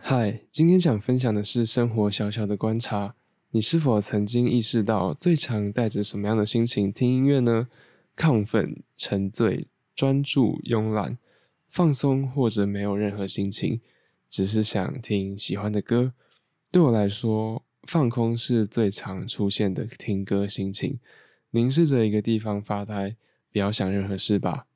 嗨今天想分享的是生活小小的观察。你是否曾经意识到最常带着什么样的心情听音乐呢？亢奋沉醉专注慵懒放松或者没有任何心情只是想听喜欢的歌。对我来说放空是最常出现的听歌心情。凝视着一个地方发呆不要想任何事吧